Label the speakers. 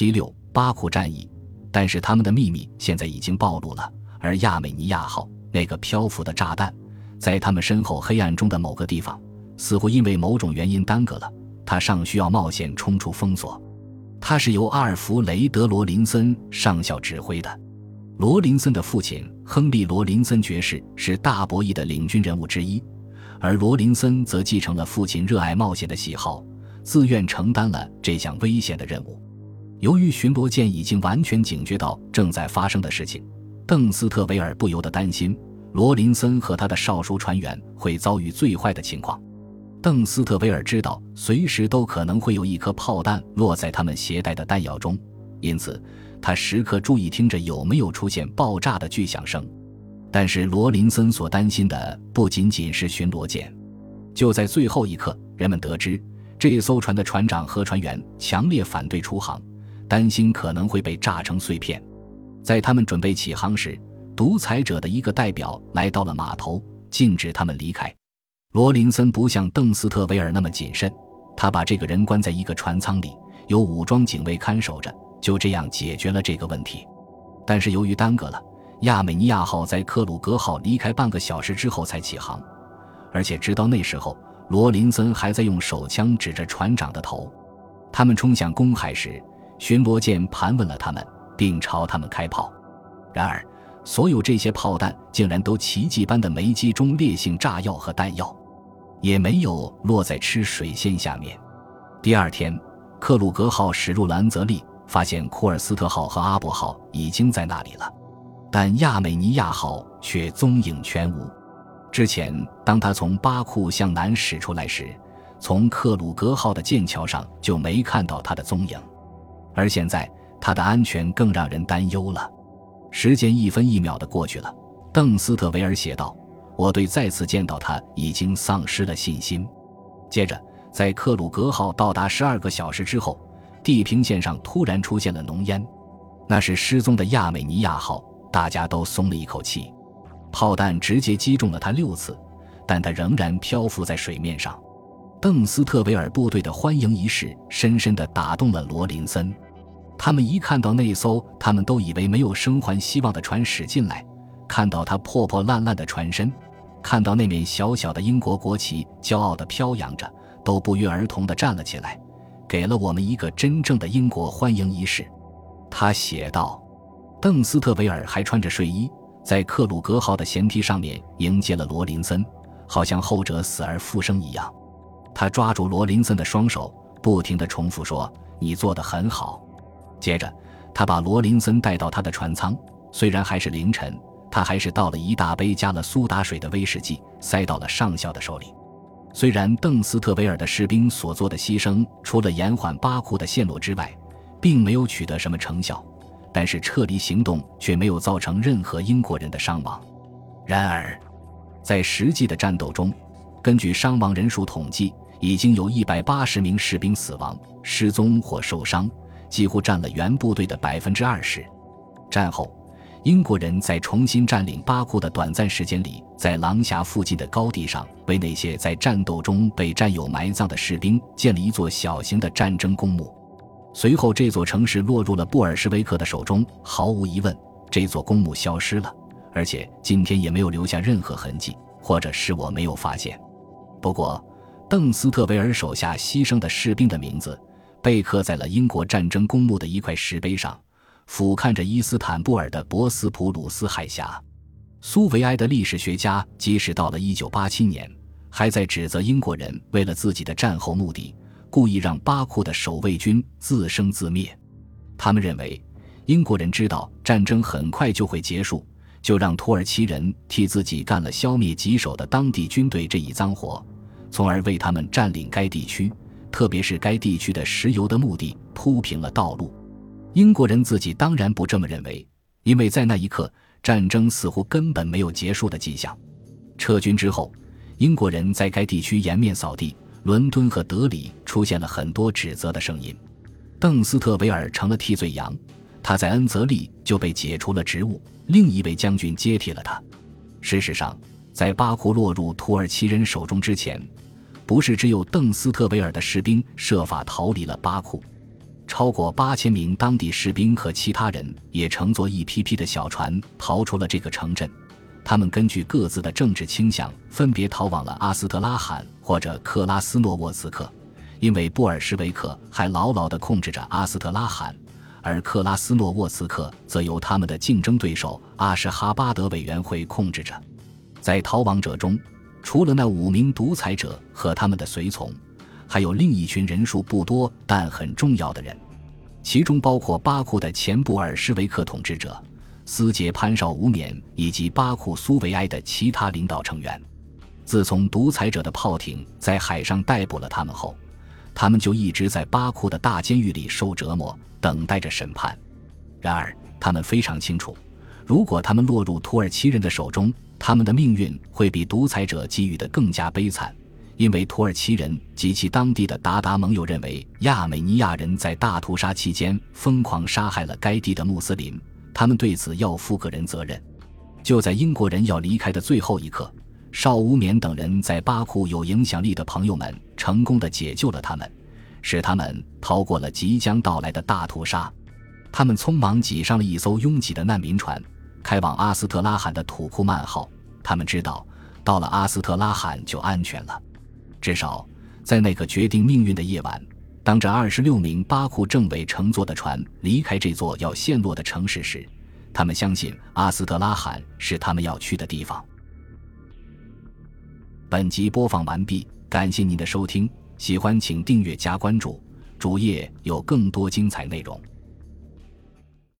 Speaker 1: 七六巴库战役，但是他们的秘密现在已经暴露了。而亚美尼亚号那个漂浮的炸弹，在他们身后黑暗中的某个地方，似乎因为某种原因耽搁了。他尚需要冒险冲出封锁。他是由阿尔弗雷德·罗林森上校指挥的。罗林森的父亲亨利·罗林森爵士是大博弈的领军人物之一，而罗林森则继承了父亲热爱冒险的喜好，自愿承担了这项危险的任务。由于巡逻舰已经完全警觉到正在发生的事情，邓斯特维尔不由得担心罗林森和他的少数船员会遭遇最坏的情况。邓斯特维尔知道随时都可能会有一颗炮弹落在他们携带的弹药中，因此他时刻注意听着有没有出现爆炸的巨响声。但是罗林森所担心的不仅仅是巡逻舰。就在最后一刻，人们得知这艘船的船长和船员强烈反对出航。担心可能会被炸成碎片，在他们准备起航时，独裁者的一个代表来到了码头，禁止他们离开。罗林森不像邓斯特维尔那么谨慎，他把这个人关在一个船舱里，有武装警卫看守着，就这样解决了这个问题。但是由于耽搁了，亚美尼亚号在克鲁格号离开半个小时之后才起航，而且直到那时候，罗林森还在用手枪指着船长的头。他们冲向公海时。巡逻舰盘问了他们，并朝他们开炮。然而，所有这些炮弹竟然都奇迹般的没击中烈性炸药和弹药，也没有落在吃水线下面。第二天，克鲁格号驶入兰泽利，发现库尔斯特号和阿伯号已经在那里了，但亚美尼亚号却踪影全无。之前，当他从巴库向南驶出来时，从克鲁格号的剑桥上就没看到他的踪影。而现在，他的安全更让人担忧了。时间一分一秒的过去了，邓斯特维尔写道：“我对再次见到他已经丧失了信心。”接着，在克鲁格号到达十二个小时之后，地平线上突然出现了浓烟，那是失踪的亚美尼亚号。大家都松了一口气。炮弹直接击中了他六次，但他仍然漂浮在水面上。邓斯特维尔部队的欢迎仪式深深地打动了罗林森。他们一看到那艘他们都以为没有生还希望的船驶进来，看到它破破烂烂的船身，看到那面小小的英国国旗骄傲地飘扬着，都不约而同地站了起来，给了我们一个真正的英国欢迎仪式。他写道。邓斯特维尔还穿着睡衣，在克鲁格号的舷梯上面迎接了罗林森，好像后者死而复生一样。他抓住罗林森的双手，不停地重复说：“你做得很好。”接着，他把罗林森带到他的船舱。虽然还是凌晨，他还是倒了一大杯加了苏打水的威士忌，塞到了上校的手里。虽然邓斯特维尔的士兵所做的牺牲，除了延缓巴库的陷落之外，并没有取得什么成效，但是撤离行动却没有造成任何英国人的伤亡。然而，在实际的战斗中，根据伤亡人数统计，已经有一百八十名士兵死亡、失踪或受伤，几乎占了原部队的百分之二十。战后，英国人在重新占领巴库的短暂时间里，在狼峡附近的高地上，为那些在战斗中被战友埋葬的士兵建了一座小型的战争公墓。随后，这座城市落入了布尔什维克的手中。毫无疑问，这座公墓消失了，而且今天也没有留下任何痕迹，或者是我没有发现。不过，邓斯特维尔手下牺牲的士兵的名字被刻在了英国战争公墓的一块石碑上，俯瞰着伊斯坦布尔的博斯普鲁斯海峡。苏维埃的历史学家即使到了1987年，还在指责英国人为了自己的战后目的，故意让巴库的守卫军自生自灭。他们认为，英国人知道战争很快就会结束，就让土耳其人替自己干了消灭棘手的当地军队这一脏活。从而为他们占领该地区，特别是该地区的石油的目的铺平了道路。英国人自己当然不这么认为，因为在那一刻，战争似乎根本没有结束的迹象。撤军之后，英国人在该地区颜面扫地，伦敦和德里出现了很多指责的声音。邓斯特维尔成了替罪羊，他在恩泽利就被解除了职务，另一位将军接替了他。事实上，在巴库落入土耳其人手中之前，不是只有邓斯特维尔的士兵设法逃离了巴库。超过八千名当地士兵和其他人也乘坐一批批的小船逃出了这个城镇。他们根据各自的政治倾向，分别逃往了阿斯特拉罕或者克拉斯诺沃茨克，因为布尔什维克还牢牢地控制着阿斯特拉罕。而克拉斯诺沃茨克则由他们的竞争对手阿什哈巴德委员会控制着。在逃亡者中，除了那五名独裁者和他们的随从，还有另一群人数不多但很重要的人，其中包括巴库的前布尔什维克统治者斯捷潘绍无冕以及巴库苏维埃的其他领导成员。自从独裁者的炮艇在海上逮捕了他们后，他们就一直在巴库的大监狱里受折磨。等待着审判。然而，他们非常清楚，如果他们落入土耳其人的手中，他们的命运会比独裁者给予的更加悲惨。因为土耳其人及其当地的鞑靼盟友认为，亚美尼亚人在大屠杀期间疯狂杀害了该地的穆斯林，他们对此要负个人责任。就在英国人要离开的最后一刻，邵无冕等人在巴库有影响力的朋友们成功的解救了他们。使他们逃过了即将到来的大屠杀。他们匆忙挤上了一艘拥挤的难民船，开往阿斯特拉罕的土库曼号。他们知道，到了阿斯特拉罕就安全了。至少，在那个决定命运的夜晚，当这二十六名巴库政委乘坐的船离开这座要陷落的城市时，他们相信阿斯特拉罕是他们要去的地方。本集播放完毕，感谢您的收听。喜欢请订阅加关注，主页有更多精彩内容。